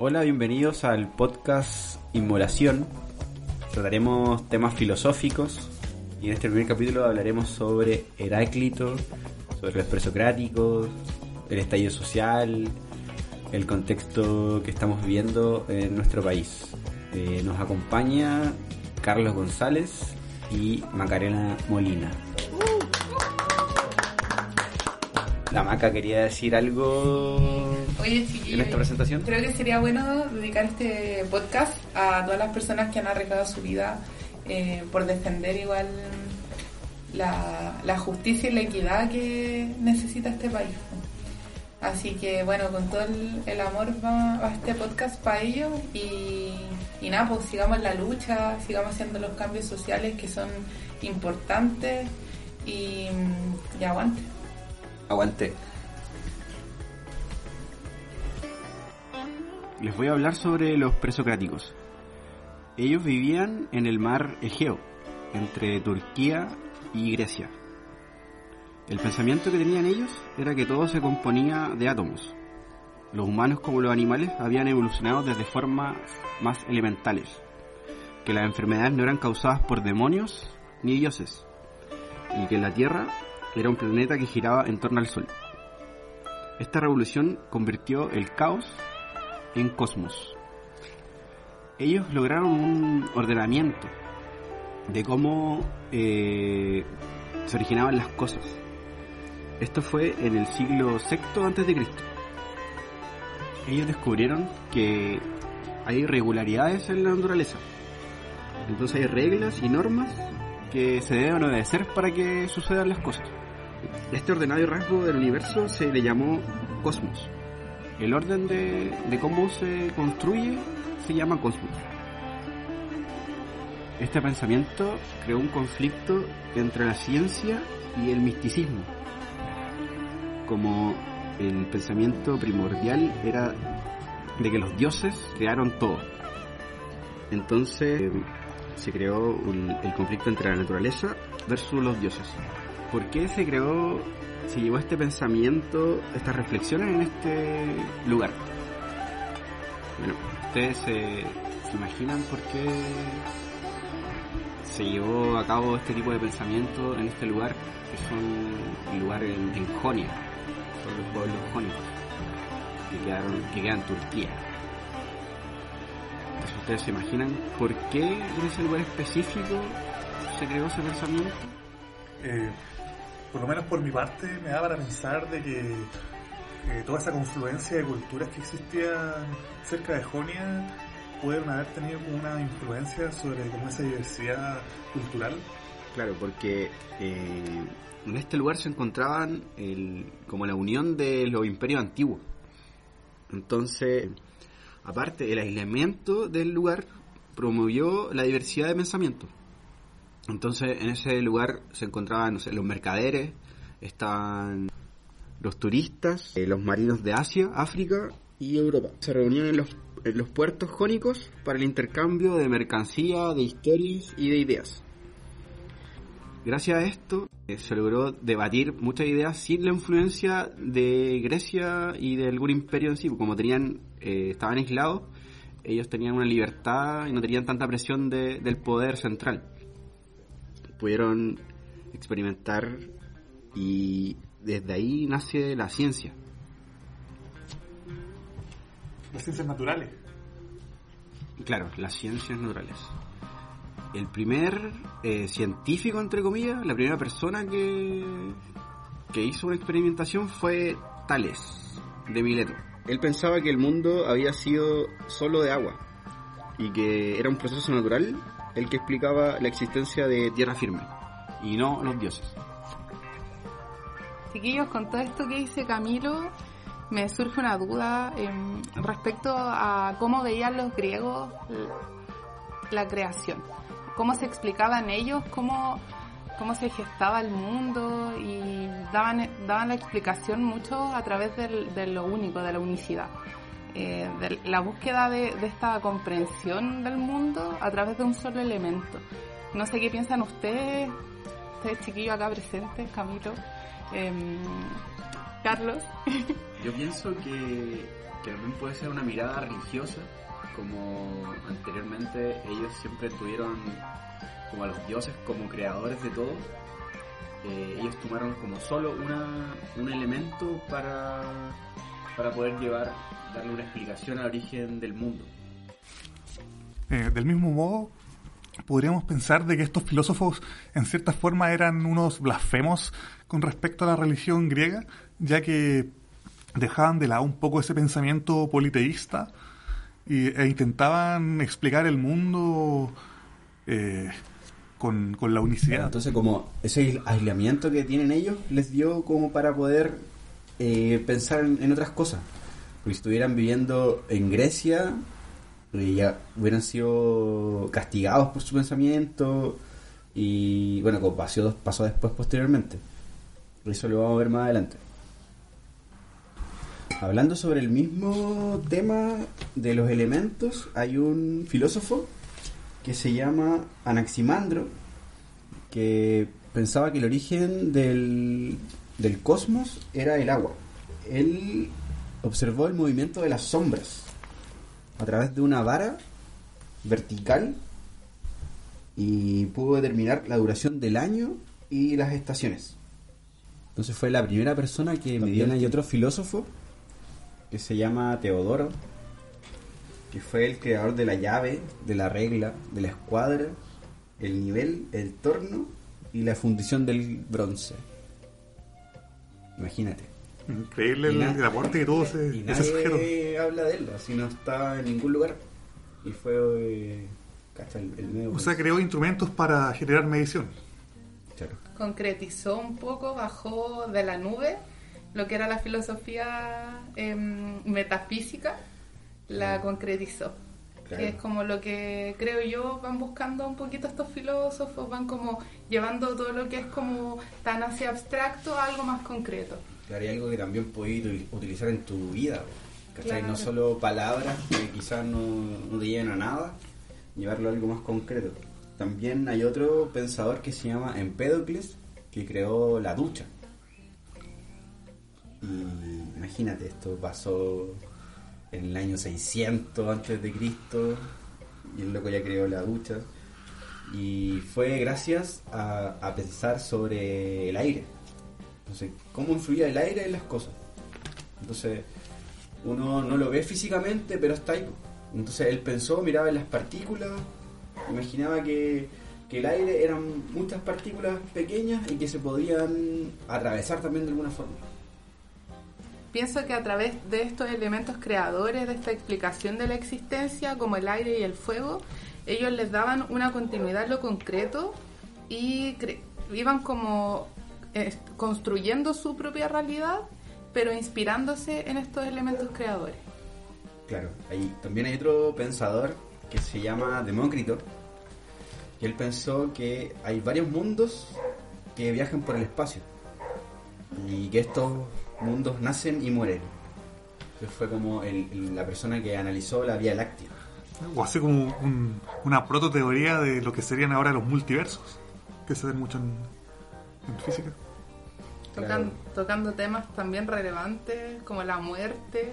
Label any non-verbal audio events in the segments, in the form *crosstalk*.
Hola, bienvenidos al podcast Inmolación. Trataremos temas filosóficos y en este primer capítulo hablaremos sobre Heráclito, sobre los presocráticos, el estallido social, el contexto que estamos viviendo en nuestro país. Eh, nos acompaña Carlos González y Macarena Molina. La Maca quería decir algo Oye, en chiquillos, esta presentación. creo que sería bueno dedicar este podcast a todas las personas que han arriesgado su vida eh, por defender igual la, la justicia y la equidad que necesita este país. Así que bueno, con todo el, el amor va, va este podcast para ellos y, y nada, pues sigamos la lucha, sigamos haciendo los cambios sociales que son importantes y, y aguante. Aguante. Les voy a hablar sobre los presocráticos. Ellos vivían en el mar Egeo, entre Turquía y Grecia. El pensamiento que tenían ellos era que todo se componía de átomos. Los humanos como los animales habían evolucionado desde formas más elementales, que las enfermedades no eran causadas por demonios ni dioses, y que la Tierra era un planeta que giraba en torno al Sol. Esta revolución convirtió el caos en cosmos. Ellos lograron un ordenamiento de cómo eh, se originaban las cosas. Esto fue en el siglo VI antes de Cristo. Ellos descubrieron que hay irregularidades en la naturaleza. Entonces hay reglas y normas que se deben obedecer para que sucedan las cosas. Este ordenado rasgo del universo se le llamó cosmos. El orden de, cómo se construye se llama cosmos. Este pensamiento creó un conflicto entre la ciencia y el misticismo. Como el pensamiento primordial era de que los dioses crearon todo. Entonces se creó el conflicto entre la naturaleza versus los dioses. ¿Por qué se creó, se llevó este pensamiento, estas reflexiones en este lugar? Bueno, ustedes se, imaginan por qué se llevó a cabo este tipo de pensamiento en este lugar, que son el lugar en, en Jonia, son los pueblos jónicos, que, quedaron, que quedan Turquía. Entonces ustedes se imaginan por qué en ese lugar específico se creó ese pensamiento. Eh, por lo menos por mi parte, me da para pensar de que eh, toda esa confluencia de culturas que existían cerca de Jonia pueden haber tenido una influencia sobre como esa diversidad cultural. Claro, porque eh, en este lugar se encontraban el, como la unión de los imperios antiguos. Entonces, aparte, el aislamiento del lugar promovió la diversidad de pensamiento. Entonces, en ese lugar se encontraban los mercaderes, estaban los turistas, eh, los marinos de Asia, África y Europa. Se reunían en los, en los puertos jónicos para el intercambio de mercancía, de historias y de ideas. Gracias a esto eh, se logró debatir muchas ideas sin la influencia de Grecia y de algún imperio en sí, como tenían, eh, estaban aislados, ellos tenían una libertad y no tenían tanta presión de- del poder central. Pudieron experimentar y desde ahí nace la ciencia. Las ciencias naturales. Claro, las ciencias naturales. El primer eh, científico, entre comillas, la primera persona que, que hizo una experimentación fue Tales, de Mileto. Él pensaba que el mundo había sido solo de agua y que era un proceso natural el que explicaba la existencia de tierra firme y no los dioses. Chiquillos, con todo esto que dice Camilo, me surge una duda em, respecto a cómo veían los griegos la creación, cómo se explicaban ellos, cómo, cómo se gestaba el mundo y daban, daban la explicación mucho a través de lo único, de la unicidad. Eh, de la búsqueda de, de, esta comprensión del mundo a través de un solo elemento. No sé qué piensan ustedes, ustedes chiquillos acá presentes, Camilo, em, Carlos. *laughs* Yo pienso que, que también puede ser una mirada religiosa, como anteriormente ellos siempre tuvieron como a los dioses como creadores de todo. Eh, ellos tomaron como solo una, un elemento para, para poder llevar, darle una explicación al origen del mundo. Eh, del mismo modo, podríamos pensar de que estos filósofos en cierta forma eran unos blasfemos con respecto a la religión griega, ya que dejaban de lado un poco ese pensamiento politeísta y, e intentaban explicar el mundo eh, con, con, la unicidad. Entonces, como ese aislamiento que tienen ellos les dio como para poder eh, pensar en, otras cosas. Porque si estuvieran viviendo en Grecia, eh, ya hubieran sido castigados por su pensamiento y bueno, como pasó, pasó después posteriormente. Eso lo vamos a ver más adelante. Hablando sobre el mismo tema de los elementos, hay un filósofo que se llama Anaximandro, que pensaba que el origen del, del cosmos era el agua. Él observó el movimiento de las sombras a través de una vara vertical y pudo determinar la duración del año y las estaciones. Entonces fue la primera persona que me dio hay otro filósofo que se llama Teodoro, que fue el creador de la llave, de la regla, de la escuadra, el nivel, el torno y la fundición del bronce. Imagínate. Increíble el, aporte que tuvo ese, y nadie habla de él, así no está en ningún lugar. Y fue eh, el, el medio O sea, creó instrumentos para generar medición. Claro. Concretizó un poco, bajó de la nube lo que era la filosofía eh, metafísica, la concretizó. Claro. Que es como lo que creo yo van buscando un poquito estos filósofos, van como llevando todo lo que es como tan hacia abstracto a algo más concreto. Claro, y algo que también puedes utilizar en tu vida, ¿cachai? Claro. No solo palabras que quizás no, no te lleven a nada, llevarlo a algo más concreto. También hay otro pensador que se llama Empédocles, que creó la ducha. Y imagínate, esto pasó en el año 600 antes de Cristo y el loco ya creó la ducha. Y fue gracias a, pensar sobre el aire. Entonces, cómo influía el aire en las cosas. Entonces, uno no lo ve físicamente, pero está ahí. Entonces, él pensó, miraba en las partículas, imaginaba que, que el aire eran muchas partículas pequeñas y que se podían atravesar también de alguna forma pienso que a través de estos elementos creadores de esta explicación de la existencia, como el aire y el fuego, ellos les daban una continuidad en lo concreto y iban como eh, construyendo su propia realidad, pero inspirándose en estos elementos creadores. Claro, ahí también hay otro pensador que se llama Demócrito, y él pensó que hay varios mundos que viajan por el espacio y que estos mundos nacen y mueren. Que fue como el, la persona que analizó la Vía Láctea. O así como un, una prototeoría de lo que serían ahora los multiversos, que se ven mucho en, en física. Tocan, tocando temas también relevantes como la muerte.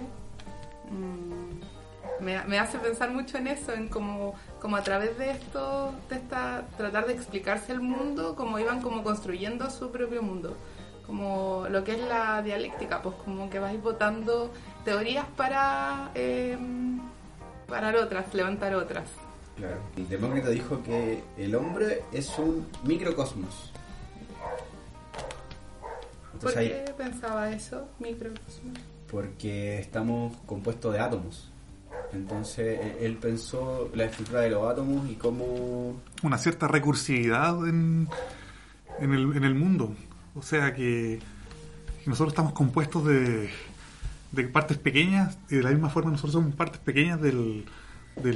Mm, me, me, hace pensar mucho en eso, en cómo, como a través de esto, de esta, tratar de explicarse el mundo, como iban como construyendo su propio mundo como lo que es la dialéctica, pues como que vais votando teorías para, eh, para otras, levantar otras. Claro. El Demócrito dijo que el hombre es un microcosmos. Entonces, ¿Por qué ahí, pensaba eso, microcosmos? Porque estamos compuestos de átomos. Entonces él pensó la estructura de los átomos y cómo... Una cierta recursividad en, en, el, en el mundo. O sea que nosotros estamos compuestos de, de partes pequeñas y de la misma forma nosotros somos partes pequeñas del,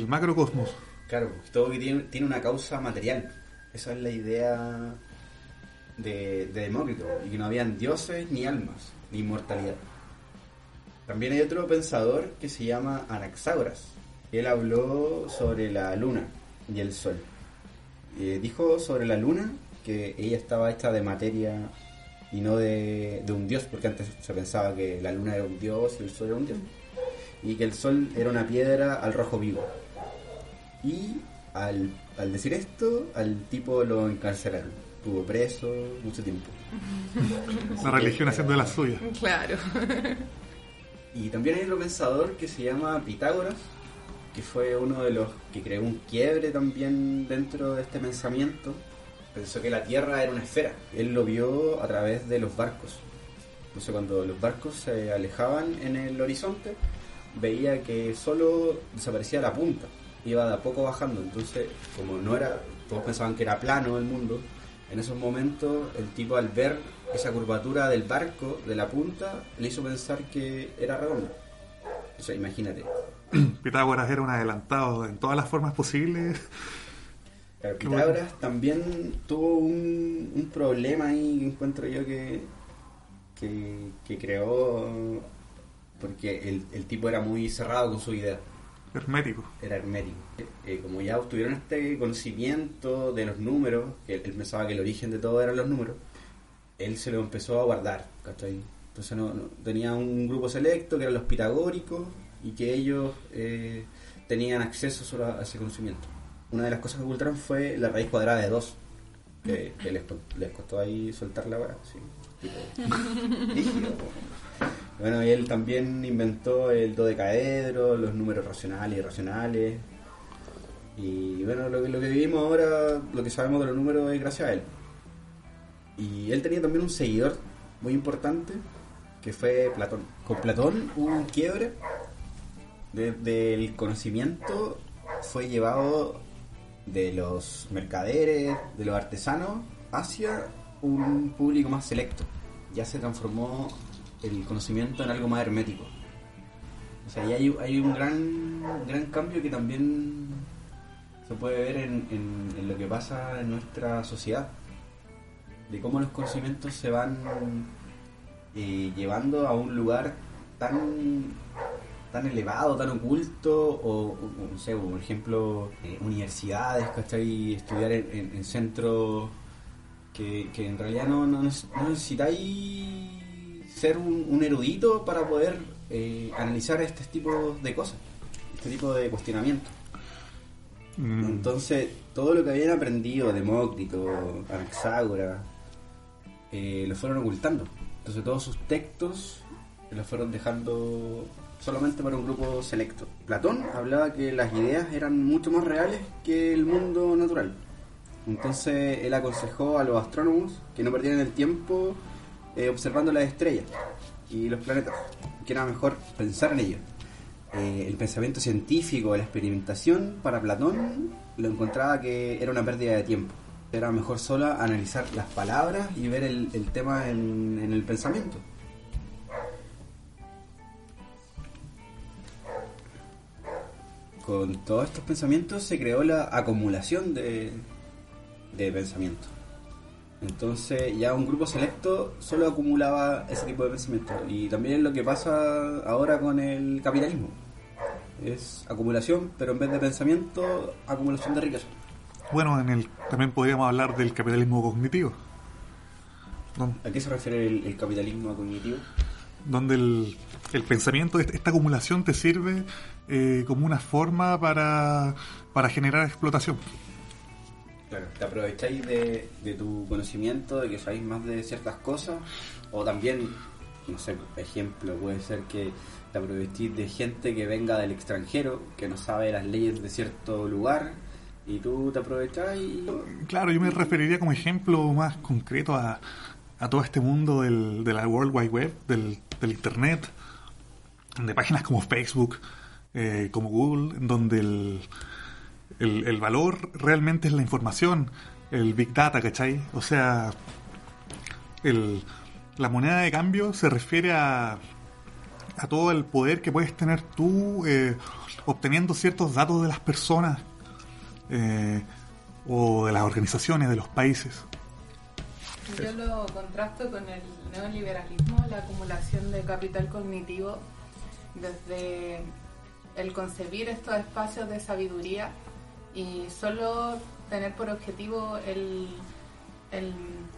macrocosmos. Claro, todo tiene, una causa material. Esa es la idea de, de Demócrito, y que no habían dioses ni almas, ni inmortalidad. También hay otro pensador que se llama Anaxágoras. Él habló sobre la luna y el sol. Eh, dijo sobre la luna que ella estaba hecha de materia y no de, de un dios, porque antes se pensaba que la luna era un dios y el sol era un dios. Y que el sol era una piedra al rojo vivo. Y al, al decir esto, al tipo lo encarcelaron. Estuvo preso mucho tiempo. La religión haciendo de las suyas. Claro. Y también hay otro pensador que se llama Pitágoras, que fue uno de los que creó un quiebre también dentro de este pensamiento. Pensó que la Tierra era una esfera. Él lo vio a través de los barcos. Entonces cuando los barcos se alejaban en el horizonte, veía que solo desaparecía la punta. Iba de a poco bajando. Entonces, como no era, todos pensaban que era plano el mundo, en esos momentos el tipo al ver esa curvatura del barco, de la punta, le hizo pensar que era redondo. O sea, imagínate. *clears throat* Pitágoras era un adelantado en todas las formas posibles. Claro, Qué Pitágoras también tuvo un, un problema ahí que encuentro yo que, que, que creó porque el, el tipo era muy cerrado con su idea, Hermético. era hermético. Eh, como ya obtuvieron este conocimiento de los números, que él pensaba que el origen de todo eran los números, él se lo empezó a guardar, ¿cachai? Entonces no, no- tenía un grupo selecto que eran los pitagóricos y que ellos eh, tenían acceso solo a, a ese conocimiento. Una de las cosas que ocultaron fue la raíz cuadrada de 2, que, que les, co- les costó ahí soltar la vara, sí, tipo. *laughs* Bueno, y él también inventó el dodecaedro, los números racionales y irracionales. Y bueno, lo que, lo que vivimos ahora, lo que sabemos de los números es gracias a él. Y él tenía también un seguidor muy importante, que fue Platón. Con Platón hubo un quiebre de- del conocimiento, fue llevado de los mercaderes, de los artesanos, hacia un público más selecto. Ya se transformó el conocimiento en algo más hermético. O sea, ya hay, un gran, gran cambio que también se puede ver en lo que pasa en nuestra sociedad. De cómo los conocimientos se van eh, llevando a un lugar tan tan elevado, tan oculto, o, no sé, por ejemplo, eh, universidades, ¿cachai? Estudiar en, en- en centros que, que en realidad no, no, neces- no necesitáis ser un, un erudito para poder eh, analizar este tipo de cosas, este tipo de cuestionamientos. Mm, Entonces, todo lo que habían aprendido Demócrito, Anaxágoras, eh, lo fueron ocultando. Entonces, todos sus textos los fueron dejando solamente para un grupo selecto. Platón hablaba que las ideas eran mucho más reales que el mundo natural. Entonces, él aconsejó a los astrónomos que no perdieran el tiempo eh, observando las estrellas y los planetas, que era mejor pensar en ellos. Eh, el pensamiento científico, la experimentación, para Platón lo encontraba que era una pérdida de tiempo. Era mejor solo analizar las palabras y ver el, tema en el pensamiento. Con todos estos pensamientos se creó la acumulación de, de pensamiento. Entonces ya un grupo selecto solo acumulaba ese tipo de pensamiento. Y también es lo que pasa ahora con el capitalismo. Es acumulación, pero en vez de pensamiento, acumulación de riqueza. Bueno, en el, también podríamos hablar del capitalismo cognitivo, ¿A qué se refiere el, el capitalismo cognitivo? donde el, el pensamiento, est- esta acumulación te sirve eh, como una forma para, para generar explotación. Claro, te aprovecháis de, de tu conocimiento, de que sabéis más de ciertas cosas, o también, no sé, ejemplo, puede ser que te aprovechéis de gente que venga del extranjero, que no sabe las leyes de cierto lugar, y tú te aprovechás y... Claro, yo me referiría como ejemplo más concreto a, a todo este mundo del, de la World Wide Web, del, del Internet, de páginas como Facebook, eh, como Google, donde el, el, el valor realmente es la información, el Big Data, ¿cachai? O sea, el, la moneda de cambio se refiere a, a todo el poder que puedes tener tú eh, obteniendo ciertos datos de las personas eh, o de las organizaciones, de los países. Yo lo contrasto con el neoliberalismo, la acumulación de capital cognitivo desde el concebir estos espacios de sabiduría y solo tener por objetivo el,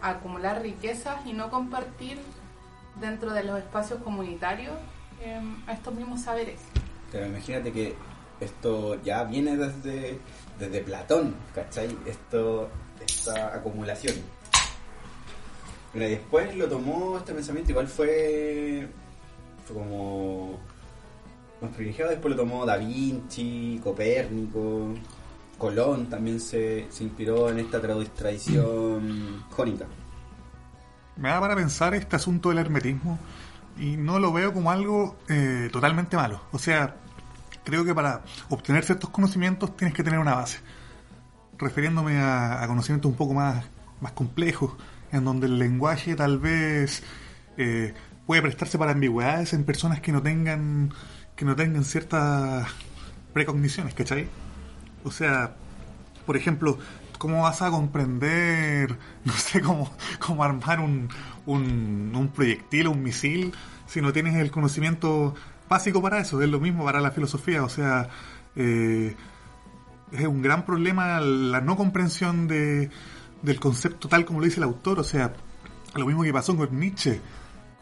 acumular riquezas y no compartir dentro de los espacios comunitarios eh, estos mismos saberes. Pero imagínate que esto ya viene desde, desde Platón, ¿cachai? Esta acumulación. Después lo tomó este pensamiento, igual fue como más privilegiado, después lo tomó Da Vinci, Copérnico, Colón también se, se inspiró en esta tradición jónica. Me da para pensar este asunto del hermetismo y no lo veo como algo eh, totalmente malo. O sea, creo que para obtener ciertos conocimientos tienes que tener una base. Refiriéndome a, a conocimientos un poco más, más complejos, en donde el lenguaje tal vez eh, puede prestarse para ambigüedades en personas que no tengan que no tengan ciertas precogniciones, ¿cachai? O sea, por ejemplo, ¿cómo vas a comprender, *laughs* no sé, cómo, cómo armar un, un, proyectil o un misil si no tienes el conocimiento básico para eso? Es lo mismo para la filosofía, o sea, eh, es un gran problema la no comprensión de, del concepto tal como lo dice el autor, o sea, lo mismo que pasó con Nietzsche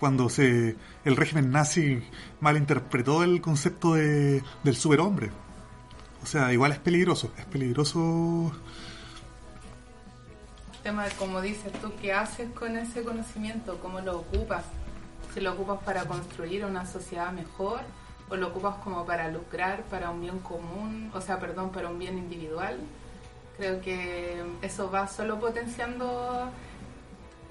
cuando se el régimen nazi malinterpretó el concepto de, del superhombre. O sea, igual es peligroso, es peligroso tema de como dices tú, ¿qué haces con ese conocimiento? ¿Cómo lo ocupas? Si lo ocupas para construir una sociedad mejor o lo ocupas como para lucrar, para un bien común, o sea, perdón, para un bien individual. Creo que eso va solo potenciando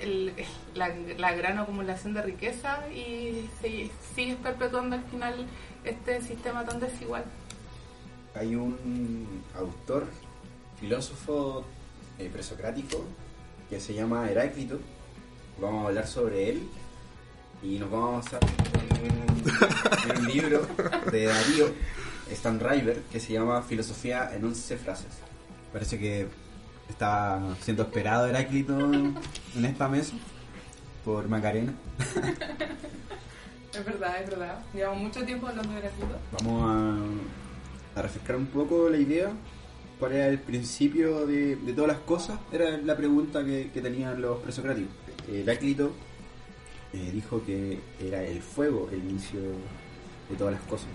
el- la, la gran acumulación de riqueza y sí- sigues perpetuando al final este sistema tan desigual. Hay un autor, filósofo eh, presocrático, que se llama Heráclito. Vamos a hablar sobre él y nos vamos a en un, en un libro de Darío Stan River que se llama Filosofía en 11 frases. Parece que está siendo esperado Heráclito en esta mesa por Macarena. Es verdad, es verdad. Llevamos mucho tiempo hablando de Heráclito. Vamos a, a refrescar un poco la idea. ¿Cuál era el principio de, de todas las cosas? Era la pregunta que, que tenían los presocráticos. Heráclito eh, dijo que era el fuego el inicio de todas las cosas,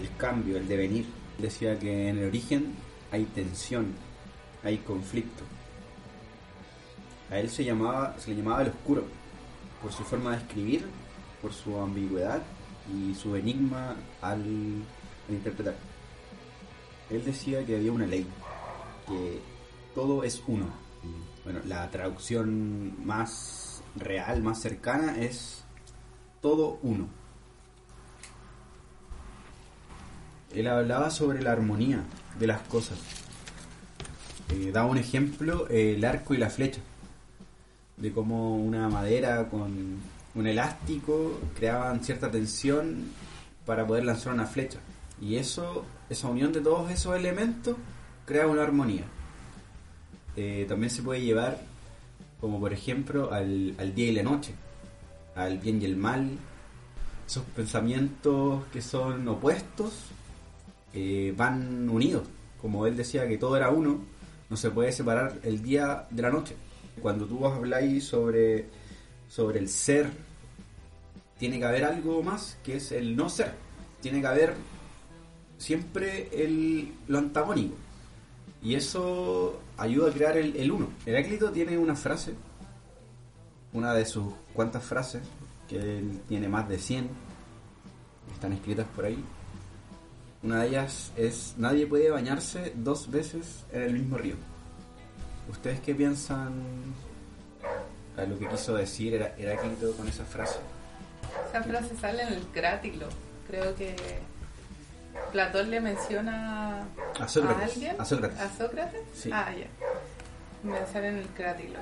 el cambio, el devenir. Decía que en el origen hay tensión, hay conflicto. A él se llamaba, se le llamaba el oscuro, por su forma de escribir, por su ambigüedad y su enigma al, al interpretar. Él decía que había una ley, que todo es uno. Bueno, la traducción más real, más cercana es todo uno. Él hablaba sobre la armonía de las cosas. Eh, daba un ejemplo, el arco y la flecha, de cómo una madera con un elástico creaban cierta tensión para poder lanzar una flecha. Y eso, esa unión de todos esos elementos crea una armonía. Eh, también se puede llevar, como por ejemplo, al, al día y la noche, al bien y el mal, esos pensamientos que son opuestos eh, van unidos. Como él decía que todo era uno, no se puede separar el día de la noche. Cuando tú habláis sobre, sobre el ser, tiene que haber algo más que es el no ser. Tiene que haber siempre el, lo antagónico. Y eso ayuda a crear el, el uno. Heráclito tiene una frase, una de sus cuantas frases, que él tiene más de 100, están escritas por ahí. Una de ellas es, nadie puede bañarse dos veces en el mismo río. ¿Ustedes qué piensan a lo que quiso decir Herá- Heráclito con esa frase? Esa frase sale en el Crátilo. Creo que Platón le menciona A Sócrates. a alguien. A Sócrates. ¿A Sócrates? Sí. Ah, ya. Me sale en el Crátilo.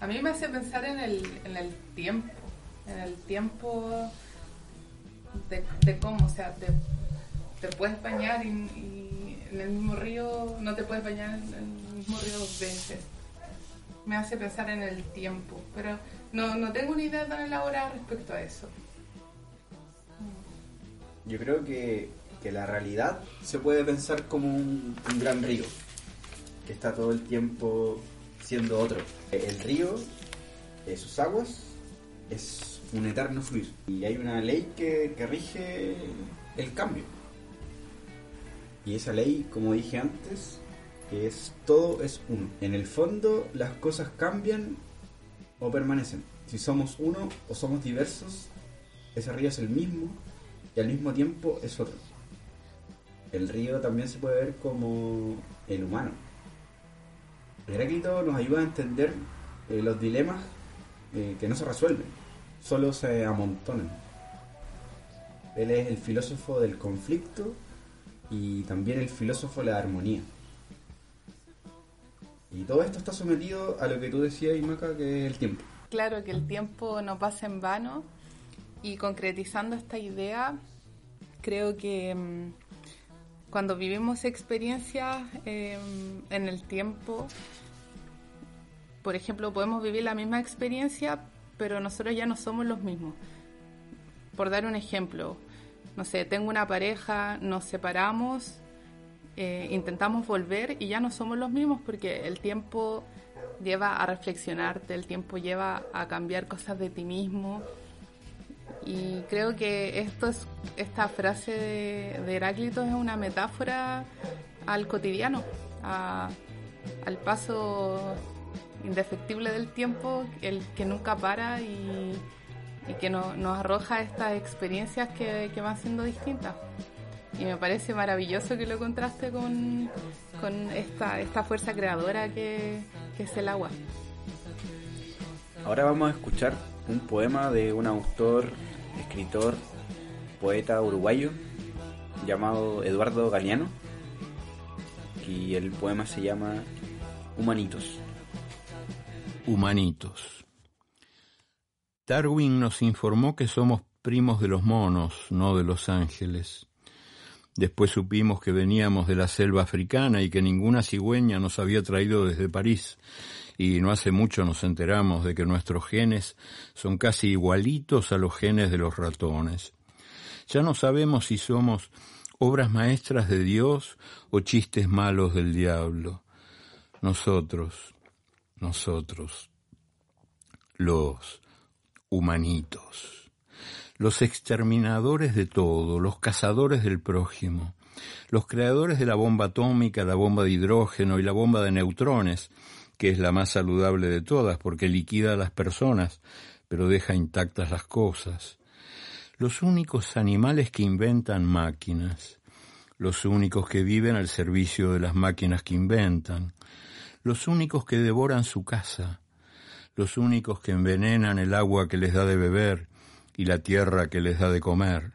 A mí me hace pensar en el, en el tiempo. en el tiempo de, cómo, o sea, te, te puedes bañar y, en el mismo río, no te puedes bañar en el mismo río dos veces. Me hace pensar en el tiempo, pero no, no tengo una idea tan elaborada respecto a eso. Yo creo que, que la realidad se puede pensar como un, gran río, que está todo el tiempo siendo otro. El río, eh, sus aguas, es un eterno fluir. Y hay una ley que, que rige el cambio. Y esa ley, como dije antes, que es todo es uno. En el fondo las cosas cambian o permanecen. Si somos uno o somos diversos, ese río es el mismo y al mismo tiempo es otro. El río también se puede ver como el humano. Heráclito nos ayuda a entender eh, los dilemas eh, que no se resuelven, solo se amontonan. Él es el filósofo del conflicto y también el filósofo la armonía. Y todo esto está sometido a lo que tú decías, Imaca, que es el tiempo. Claro, que el tiempo no pasa en vano. Y concretizando esta idea, creo que mm, cuando vivimos experiencias em, en el tiempo, por ejemplo, podemos vivir la misma experiencia, pero nosotros ya no somos los mismos. Por dar un ejemplo, no sé, tengo una pareja, nos separamos, eh, intentamos volver y ya no somos los mismos porque el tiempo lleva a reflexionarte, el tiempo lleva a cambiar cosas de ti mismo. Y creo que esta frase de, Heráclito es una metáfora al cotidiano, al paso indefectible del tiempo, el que nunca para y, que nos arroja estas experiencias que, van siendo distintas. Y me parece maravilloso que lo contraste con, esta, esta fuerza creadora que, que es el agua. Ahora vamos a escuchar un poema de un autor, escritor, poeta uruguayo llamado Eduardo Galeano y el poema se llama Humanitos. Humanitos. Darwin nos informó que somos primos de los monos, no de los ángeles. Después supimos que veníamos de la selva africana y que ninguna cigüeña nos había traído desde París. Y no hace mucho nos enteramos de que nuestros genes son casi igualitos a los genes de los ratones. Ya no sabemos si somos obras maestras de Dios o chistes malos del diablo. Nosotros, nosotros, los humanitos los exterminadores de todo, los cazadores del prójimo, los creadores de la bomba atómica, la bomba de hidrógeno y la bomba de neutrones, que es la más saludable de todas porque liquida a las personas, pero deja intactas las cosas. Los únicos animales que inventan máquinas, los únicos que viven al servicio de las máquinas que inventan, los únicos que devoran su casa, los únicos que envenenan el agua que les da de beber, y la tierra que les da de comer,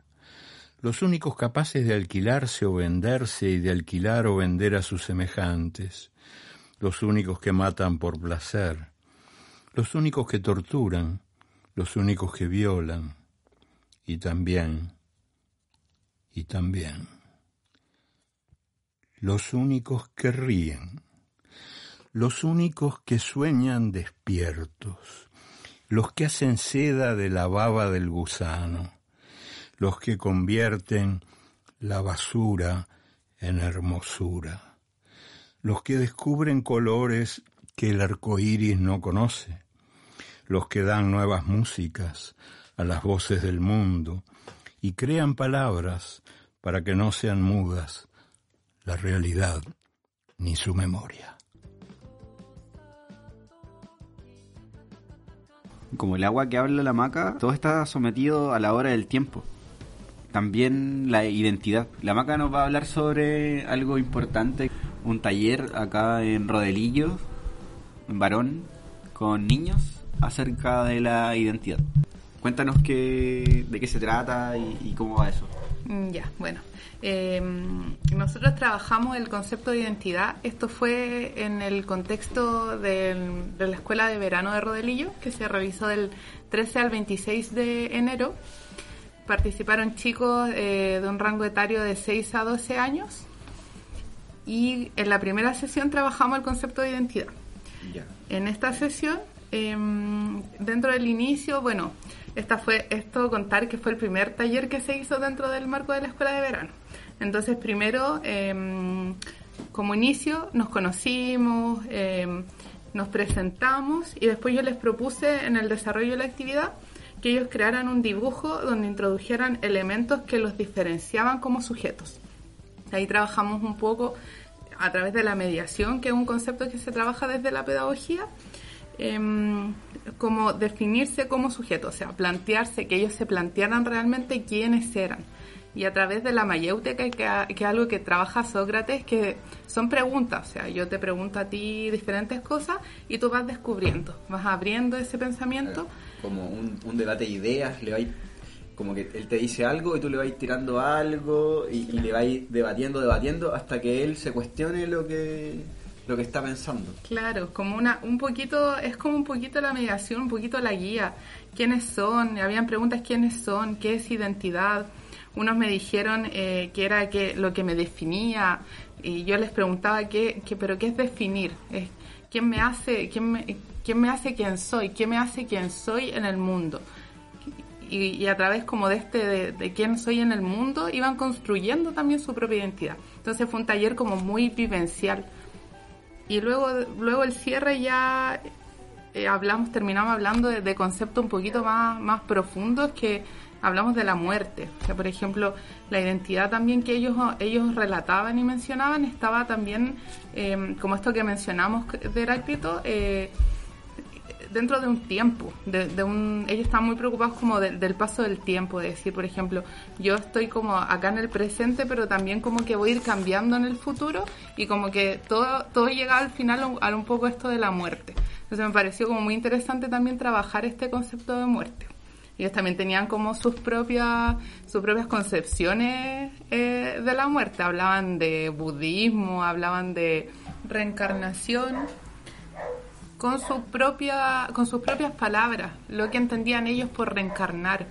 los únicos capaces de alquilarse o venderse y de alquilar o vender a sus semejantes, los únicos que matan por placer, los únicos que torturan, los únicos que violan, y también, y también, los únicos que ríen, los únicos que sueñan despiertos, los que hacen seda de la baba del gusano, los que convierten la basura en hermosura, los que descubren colores que el arco iris no conoce, los que dan nuevas músicas a las voces del mundo y crean palabras para que no sean mudas la realidad ni su memoria. Como el agua que habla la maca, todo está sometido a la hora del tiempo. También la identidad. La maca nos va a hablar sobre algo importante, un taller acá en Rodelillo, en Varón, con niños acerca de la identidad. Cuéntanos qué, de qué se trata y, cómo va eso. Mm, Ya, bueno. Eh, nosotros trabajamos el concepto de identidad. Esto fue en el contexto del- de la Escuela de Verano de Rodelillo, que se realizó del 13 al 26 de enero. Participaron chicos eh, de un rango etario de 6 a 12 años. Y en la primera sesión trabajamos el concepto de identidad. Ya. En esta sesión, em, dentro del inicio, bueno, esta fue esto contar que fue el primer taller que se hizo dentro del marco de la escuela de verano. Entonces, primero, em, como inicio, nos conocimos, em, nos presentamos y después yo les propuse en el desarrollo de la actividad que ellos crearan un dibujo donde introdujeran elementos que los diferenciaban como sujetos. Ahí trabajamos un poco a través de la mediación, que es un concepto que se trabaja desde la pedagogía, em, como definirse como sujeto, o sea, plantearse, que ellos se plantearan realmente quiénes eran. Y a través de la mayéutica, que, que es algo que trabaja Sócrates, que son preguntas, o sea, yo te pregunto a ti diferentes cosas y tú vas descubriendo, vas abriendo ese pensamiento. Como un, un debate de ideas, le vais, como que él te dice algo y tú le vais tirando algo y, y le vais debatiendo, debatiendo hasta que él se cuestione lo que, lo que está pensando. Claro, como una, un poquito, es como un poquito la mediación, un poquito la guía. ¿Quiénes son? Habían preguntas, ¿quiénes son? ¿Qué es identidad? Unos me dijeron eh, que era que lo que me definía y yo les preguntaba qué, qué pero qué es definir, es quién me hace, quién me, quién me hace quién soy, qué me hace quién soy en el mundo. Y, y a través como de este de, de quién soy en el mundo iban construyendo también su propia identidad. Entonces fue un taller como muy vivencial. Y luego, luego el cierre ya eh, hablamos, terminamos hablando de, de conceptos un poquito más, más profundos que hablamos de la muerte. O sea, por ejemplo, la identidad también que ellos, ellos relataban y mencionaban estaba también, eh, como esto que mencionamos de Heráclito, eh, dentro de un tiempo, de, de un, ellos están muy preocupados como de- del paso del tiempo, de decir, por ejemplo, yo estoy como acá en el presente, pero también como que voy a ir cambiando en el futuro y como que todo, todo llega al final a un, poco esto de la muerte. Entonces me pareció como muy interesante también trabajar este concepto de muerte. Ellos también tenían como sus propias, sus propias concepciones eh, de la muerte. Hablaban de budismo, hablaban de reencarnación con su propia con sus propias palabras lo que entendían ellos por reencarnar.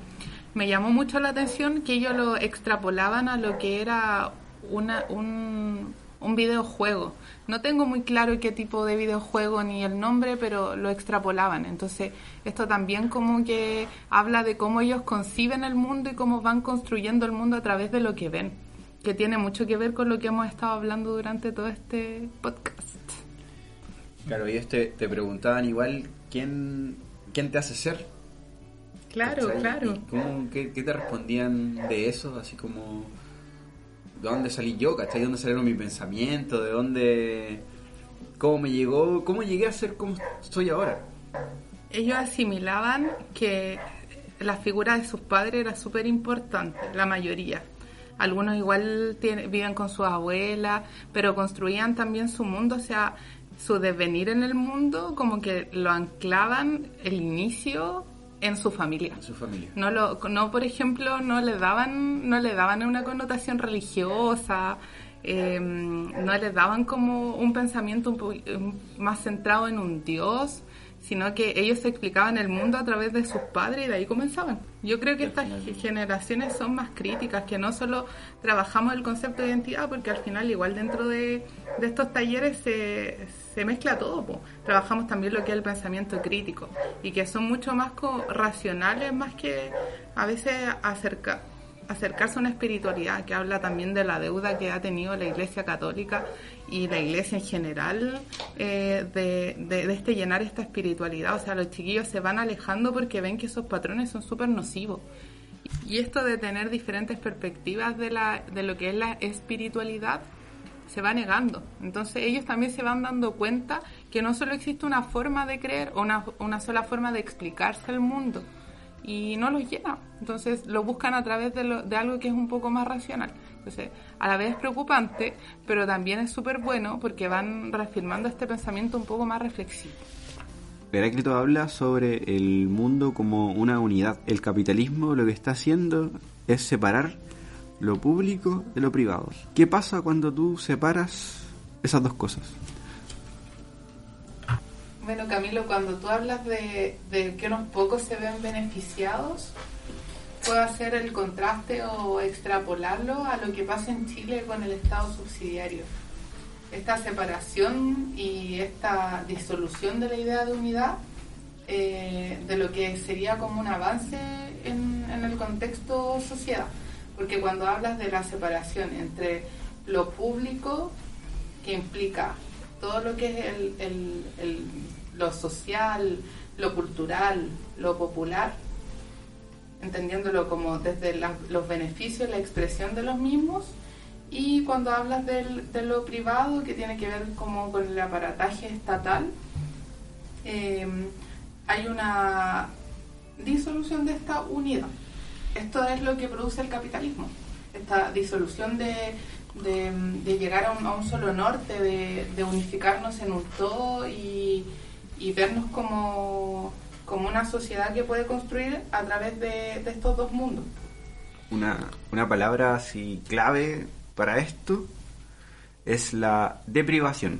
Me llamó mucho la atención que ellos lo extrapolaban a lo que era una, un, un videojuego. No tengo muy claro qué tipo de videojuego ni el nombre pero lo extrapolaban. Entonces esto también como que habla de cómo ellos conciben el mundo y cómo van construyendo el mundo a través de lo que ven que tiene mucho que ver con lo que hemos estado hablando durante todo este podcast Claro, ellos te, te preguntaban igual quién, quién te hace ser. claro ¿cachai? claro ¿Y cómo, qué, qué te respondían de eso? Así como, ¿de dónde salí yo? ¿Cachai? ¿De dónde salieron mis pensamientos? ¿De dónde... ¿Cómo me llegó? ¿Cómo llegué a ser como soy ahora? ellos asimilaban que la figura de sus padres era súper importante, la mayoría. Algunos igual tienen- viven con sus abuelas, pero construían también su mundo, o sea, su devenir en el mundo, como que lo anclaban el inicio en su familia. En su familia. No, lo, no por ejemplo, no le daban, no le daban una connotación religiosa, eh, no le daban como un pensamiento un po- más centrado en un Dios, sino que ellos se explicaban el mundo a través de sus padres y de ahí comenzaban. Yo creo que estas generaciones son más críticas, que no solo trabajamos el concepto de identidad, porque al final igual dentro de, de estos talleres se, se mezcla todo. po. Trabajamos también lo que es el pensamiento crítico y que son mucho más co- racionales, más que a veces acerca, acercarse a una espiritualidad que habla también de la deuda que ha tenido la Iglesia Católica y la Iglesia en general eh, de, de- este llenar esta espiritualidad. O sea, los chiquillos se van alejando porque ven que esos patrones son súper nocivos. Y esto de tener diferentes perspectivas de, la, de lo que es la espiritualidad se va negando. Entonces ellos también se van dando cuenta que no solo existe una forma de creer o una, una sola forma de explicarse el mundo y no los llena. Entonces lo buscan a través de, lo- de algo que es un poco más racional. Entonces a la vez es preocupante, pero también es súper bueno porque van reafirmando este pensamiento un poco más reflexivo. Heráclito habla sobre el mundo como una unidad. El capitalismo lo que está haciendo es separar lo público de lo privado. ¿Qué pasa cuando tú separas esas dos cosas? Bueno, Camilo, cuando tú hablas de, que unos pocos se ven beneficiados, puedo hacer el contraste o extrapolarlo a lo que pasa en Chile con el Estado subsidiario. Esta separación y esta disolución de la idea de unidad, eh, de lo que sería como un avance en, en el contexto sociedad. Porque cuando hablas de la separación entre lo público, que implica todo lo que es el, lo social, lo cultural, lo popular, entendiéndolo como desde los beneficios, la expresión de los mismos, y cuando hablas del, de lo privado, que tiene que ver como con el aparataje estatal, eh, hay una disolución de esta unidad. Esto es lo que produce el capitalismo, esta disolución de, de, llegar a un, a un, solo norte, de, de, unificarnos en un todo y, y vernos como, como, una sociedad que puede construir a través de, de estos dos mundos. Una, una, palabra así clave para esto es la deprivación.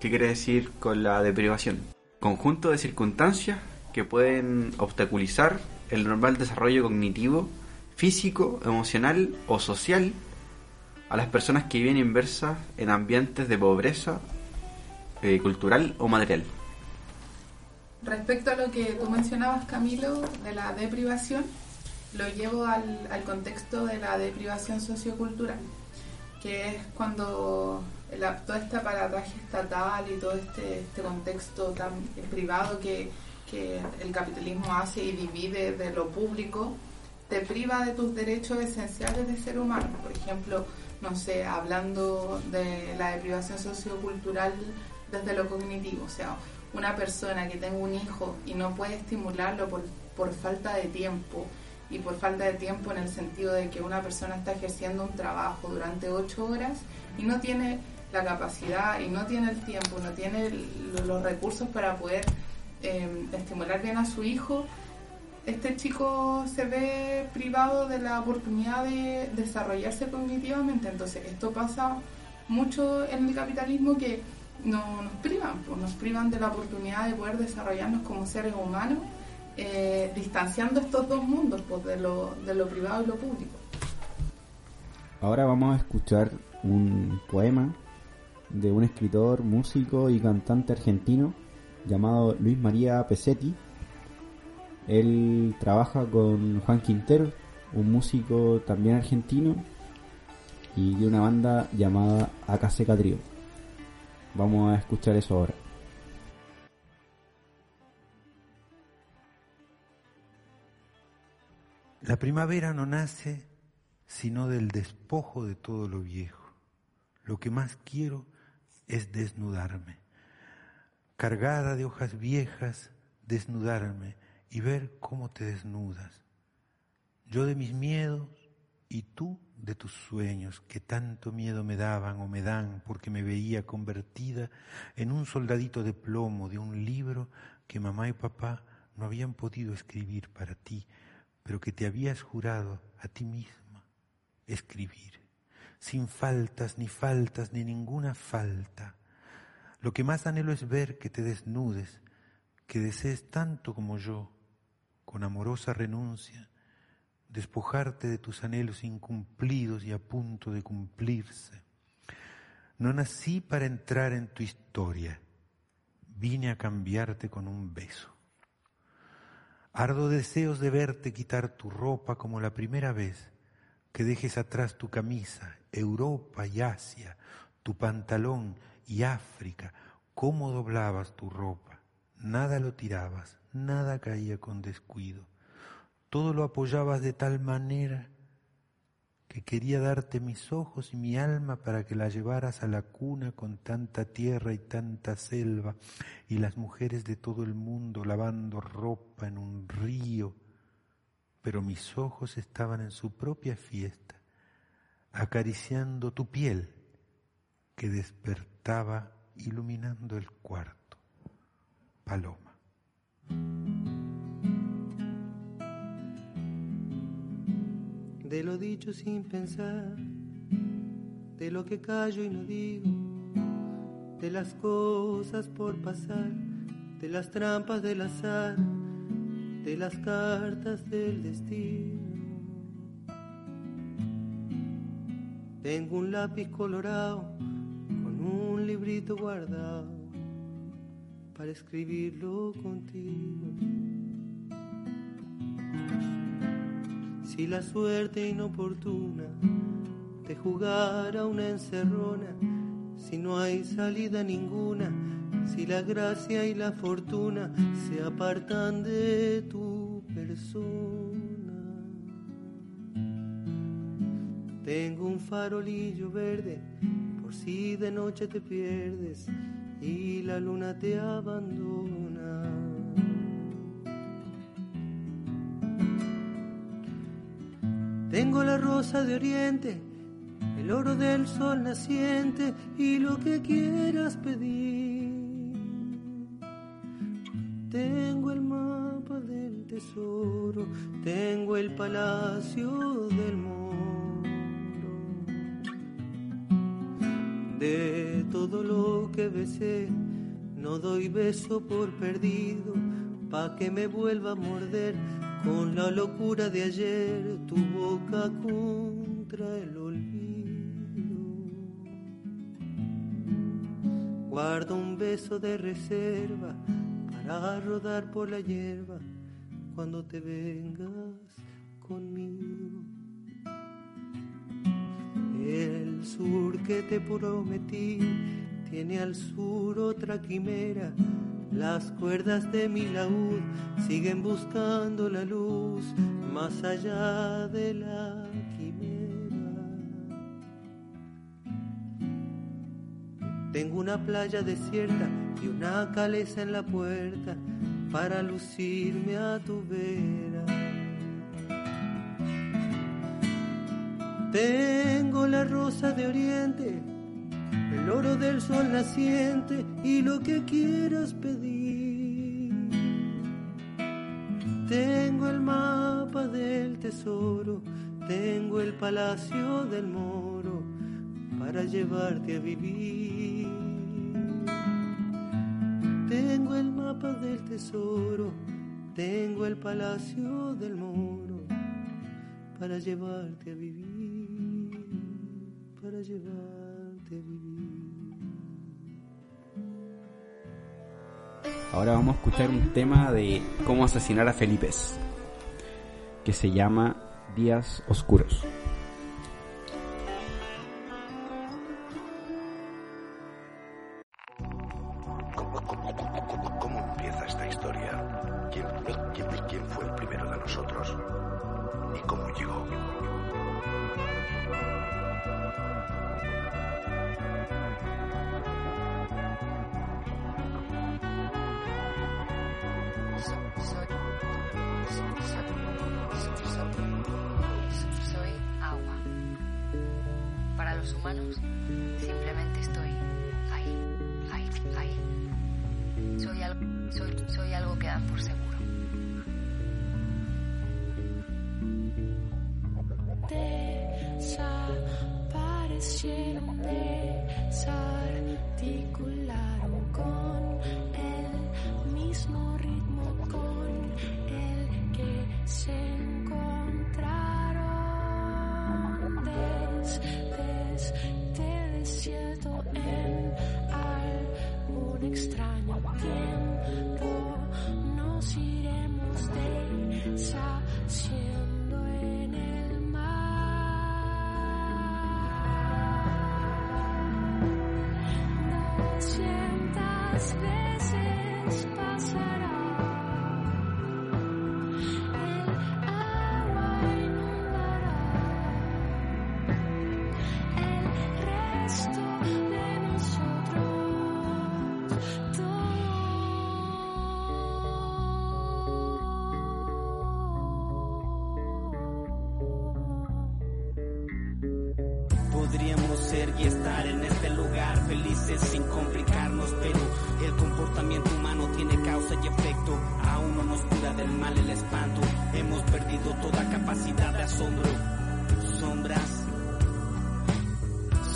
¿Qué quiere decir con la deprivación? Conjunto de circunstancias que pueden obstaculizar el normal desarrollo cognitivo, físico, emocional o social a las personas que viven inversas en ambientes de pobreza eh, cultural o material. Respecto a lo que tú mencionabas, Camilo, de la deprivación, lo llevo al, al contexto de la deprivación sociocultural, que es cuando este aparataje estatal y todo este, este contexto tan privado que, que el capitalismo hace y divide de lo público, te priva de tus derechos esenciales de ser humano. Por ejemplo, no sé, hablando de la deprivación sociocultural desde lo cognitivo, o sea, una persona que tenga un hijo y no puede estimularlo por, por falta de tiempo, y por falta de tiempo en el sentido de que una persona está ejerciendo un trabajo durante ocho horas y no tiene la capacidad y no tiene el tiempo, no tiene los recursos para poder eh, estimular bien a su hijo, este chico se ve privado de la oportunidad de desarrollarse cognitivamente. Entonces, esto pasa mucho en el capitalismo que no, nos privan, pues, nos privan de la oportunidad de poder desarrollarnos como seres humanos, eh, distanciando estos dos mundos, pues, de, lo, de lo privado y lo público. Ahora vamos a escuchar un poema de un escritor, músico y cantante argentino llamado Luis María Pesetti. Él trabaja con Juan Quintero, un músico también argentino, y de una banda llamada Acaseca Trio. Vamos a escuchar eso ahora. La primavera no nace sino del despojo de todo lo viejo. Lo que más quiero es desnudarme. Cargada de hojas viejas, desnudarme y ver cómo te desnudas. Yo de mis miedos y tú de tus sueños que tanto miedo me daban o me dan porque me veía convertida en un soldadito de plomo de un libro que mamá y papá no habían podido escribir para ti, pero que te habías jurado a ti misma escribir, sin faltas ni faltas ni ninguna falta. Lo que más anhelo es ver que te desnudes, que desees tanto como yo, con amorosa renuncia, despojarte de tus anhelos incumplidos y a punto de cumplirse. No nací para entrar en tu historia, vine a cambiarte con un beso. Ardo deseos de verte quitar tu ropa como la primera vez que dejes atrás tu camisa, Europa y Asia, tu pantalón y África, cómo doblabas tu ropa, nada lo tirabas, nada caía con descuido, todo lo apoyabas de tal manera que quería darte mis ojos y mi alma para que la llevaras a la cuna con tanta tierra y tanta selva, y las mujeres de todo el mundo lavando ropa en un río, pero mis ojos estaban en su propia fiesta, acariciando tu piel que despertaba iluminando el cuarto. Paloma. De lo dicho sin pensar, de lo que callo y no digo, de las cosas por pasar, de las trampas del azar, de las cartas del destino. Tengo un lápiz colorado con un librito guardado para escribirlo contigo. Si la suerte inoportuna te jugara una encerrona, si no hay salida ninguna, si la gracia y la fortuna se apartan de tu persona. Tengo un farolillo verde por si de noche te pierdes y la luna te abandona. Tengo la rosa de oriente, el oro del sol naciente y lo que quieras pedir. Tengo el mapa del tesoro, tengo el palacio del moro. De todo lo que besé, no doy beso por perdido, pa' que me vuelva a morder con la locura de ayer, tu boca contra el olvido. Guardo un beso de reserva para rodar por la hierba cuando te vengas conmigo. El sur que te prometí tiene al sur otra quimera. Las cuerdas de mi laúd siguen buscando la luz más allá de la quimera. Tengo una playa desierta y una caleza en la puerta para lucirme a tu vera. Tengo la rosa de oriente, el oro del sol naciente y lo que quieras pedir. Tengo el mapa del tesoro, tengo el palacio del moro para llevarte a vivir. Tengo el mapa del tesoro, tengo el palacio del moro para llevarte a vivir, para llevarte Ahora vamos a escuchar un tema de cómo asesinar a Felipe, que se llama Días Oscuros. y estar en este lugar felices sin complicarnos, pero el comportamiento humano tiene causa y efecto, aún no nos cura del mal el espanto, hemos perdido toda capacidad de asombro, sombras.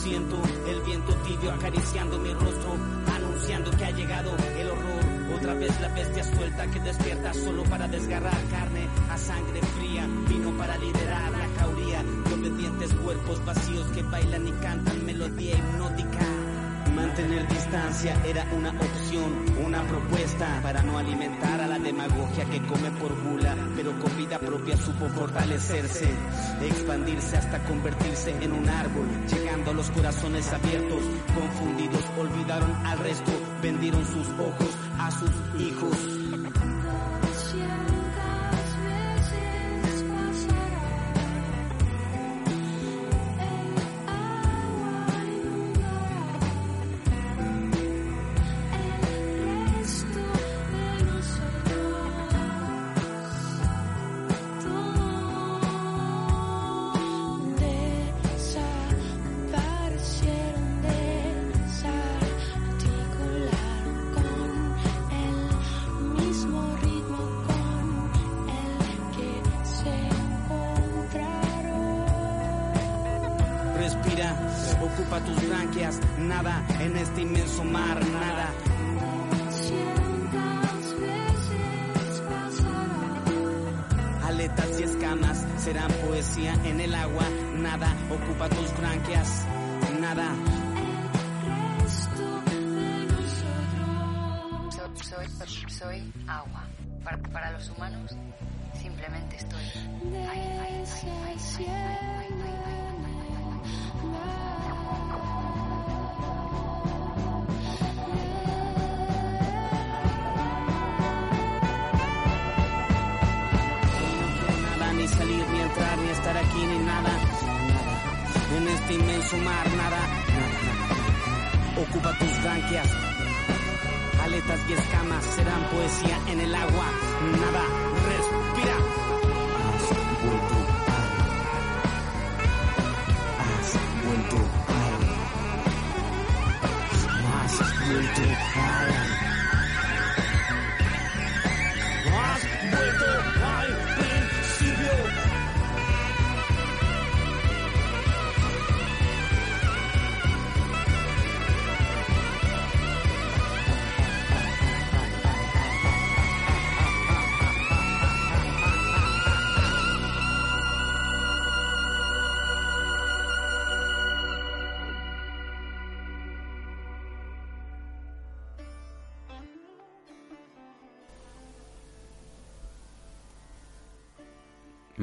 Siento el viento tibio acariciando mi rostro, anunciando que ha llegado el horror. Otra vez la bestia suelta que despierta solo para desgarrar carne a sangre fría. Vino para liderar la cauría de obedientes cuerpos vacíos que bailan y cantan melodía hipnótica. Mantener distancia era una opción, una propuesta para no alimentar a la demagogia que come por gula, pero con vida propia supo fortalecerse, expandirse hasta convertirse en un árbol, llegando a los corazones abiertos, confundidos, olvidaron al resto, vendieron sus ojos a sus hijos. Mar, nada. Ocupa tus branquias. Aletas y escamas serán poesía en el agua. Nada, respira. Has vuelto al. Has vuelto al. Has vuelto al.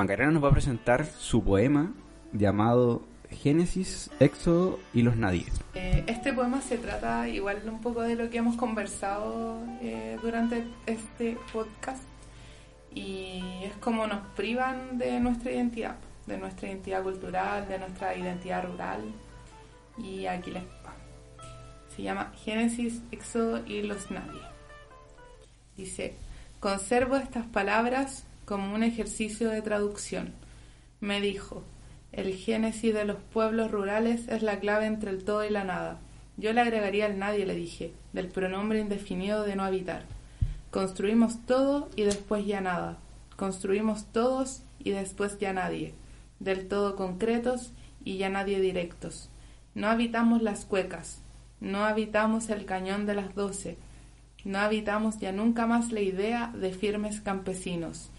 Macarena nos va a presentar su poema llamado Génesis, Éxodo y los Nadie. Eh, este poema se trata igual un poco de lo que hemos conversado eh, durante este podcast y es como nos privan de nuestra identidad, de nuestra identidad cultural, de nuestra identidad rural y aquí les va. Se llama Génesis, Éxodo y los Nadie. Dice, conservo estas palabras como un ejercicio de traducción. Me dijo, el génesis de los pueblos rurales es la clave entre el todo y la nada. Yo le agregaría el nadie, le dije, del pronombre indefinido de no habitar. Construimos todo y después ya nada. Construimos todos y después ya nadie. Del todo concretos y ya nadie directos. No habitamos las cuecas. No habitamos el cañón de las doce. No habitamos ya nunca más la idea de firmes campesinos.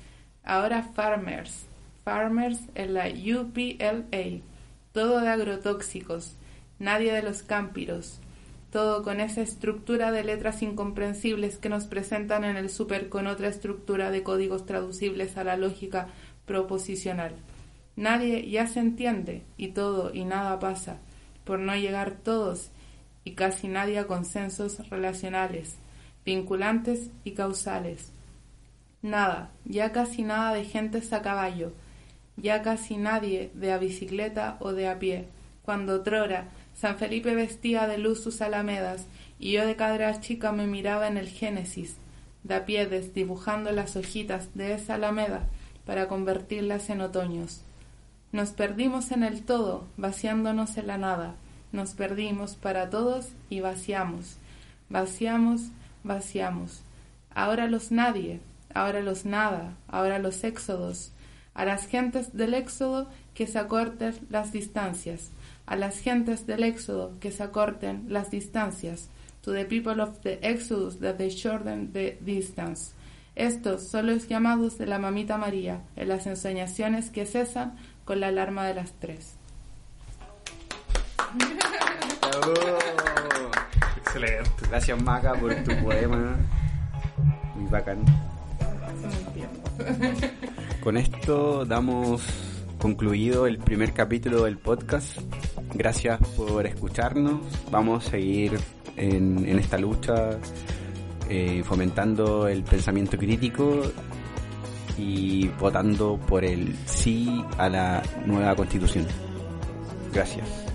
Ahora farmers. Farmers en la UPLA. Todo de agrotóxicos. Nadie de los cámpiros. Todo con esa estructura de letras incomprensibles que nos presentan en el super con otra estructura de códigos traducibles a la lógica proposicional. Nadie ya se entiende y todo y nada pasa, por no llegar todos y casi nadie a consensos relacionales, vinculantes y causales. Nada, ya casi nada de gentes a caballo, ya casi nadie de a bicicleta o de a pie. Cuando trora, San Felipe vestía de luz sus alamedas y yo de cadera chica me miraba en el Génesis, de a pie desdibujando las hojitas de esa alameda para convertirlas en otoños. Nos perdimos en el todo, vaciándonos en la nada. Nos perdimos para todos y vaciamos. Vaciamos, vaciamos. Ahora los nadie, ahora los nada, ahora los éxodos, A las gentes del Éxodo que se acorten las distancias. A las gentes del Éxodo que se acorten las distancias. To the people of the Exodus that they shorten the distance. Estos son los llamados de la mamita María en las ensoñaciones que cesan con la alarma de las tres. Excelente. Gracias Maca por tu poema. Muy bacán. Con esto damos concluido el primer capítulo del podcast. Gracias por escucharnos. Vamos a seguir en, esta lucha eh, fomentando el pensamiento crítico y votando por el sí a la nueva constitución. Gracias.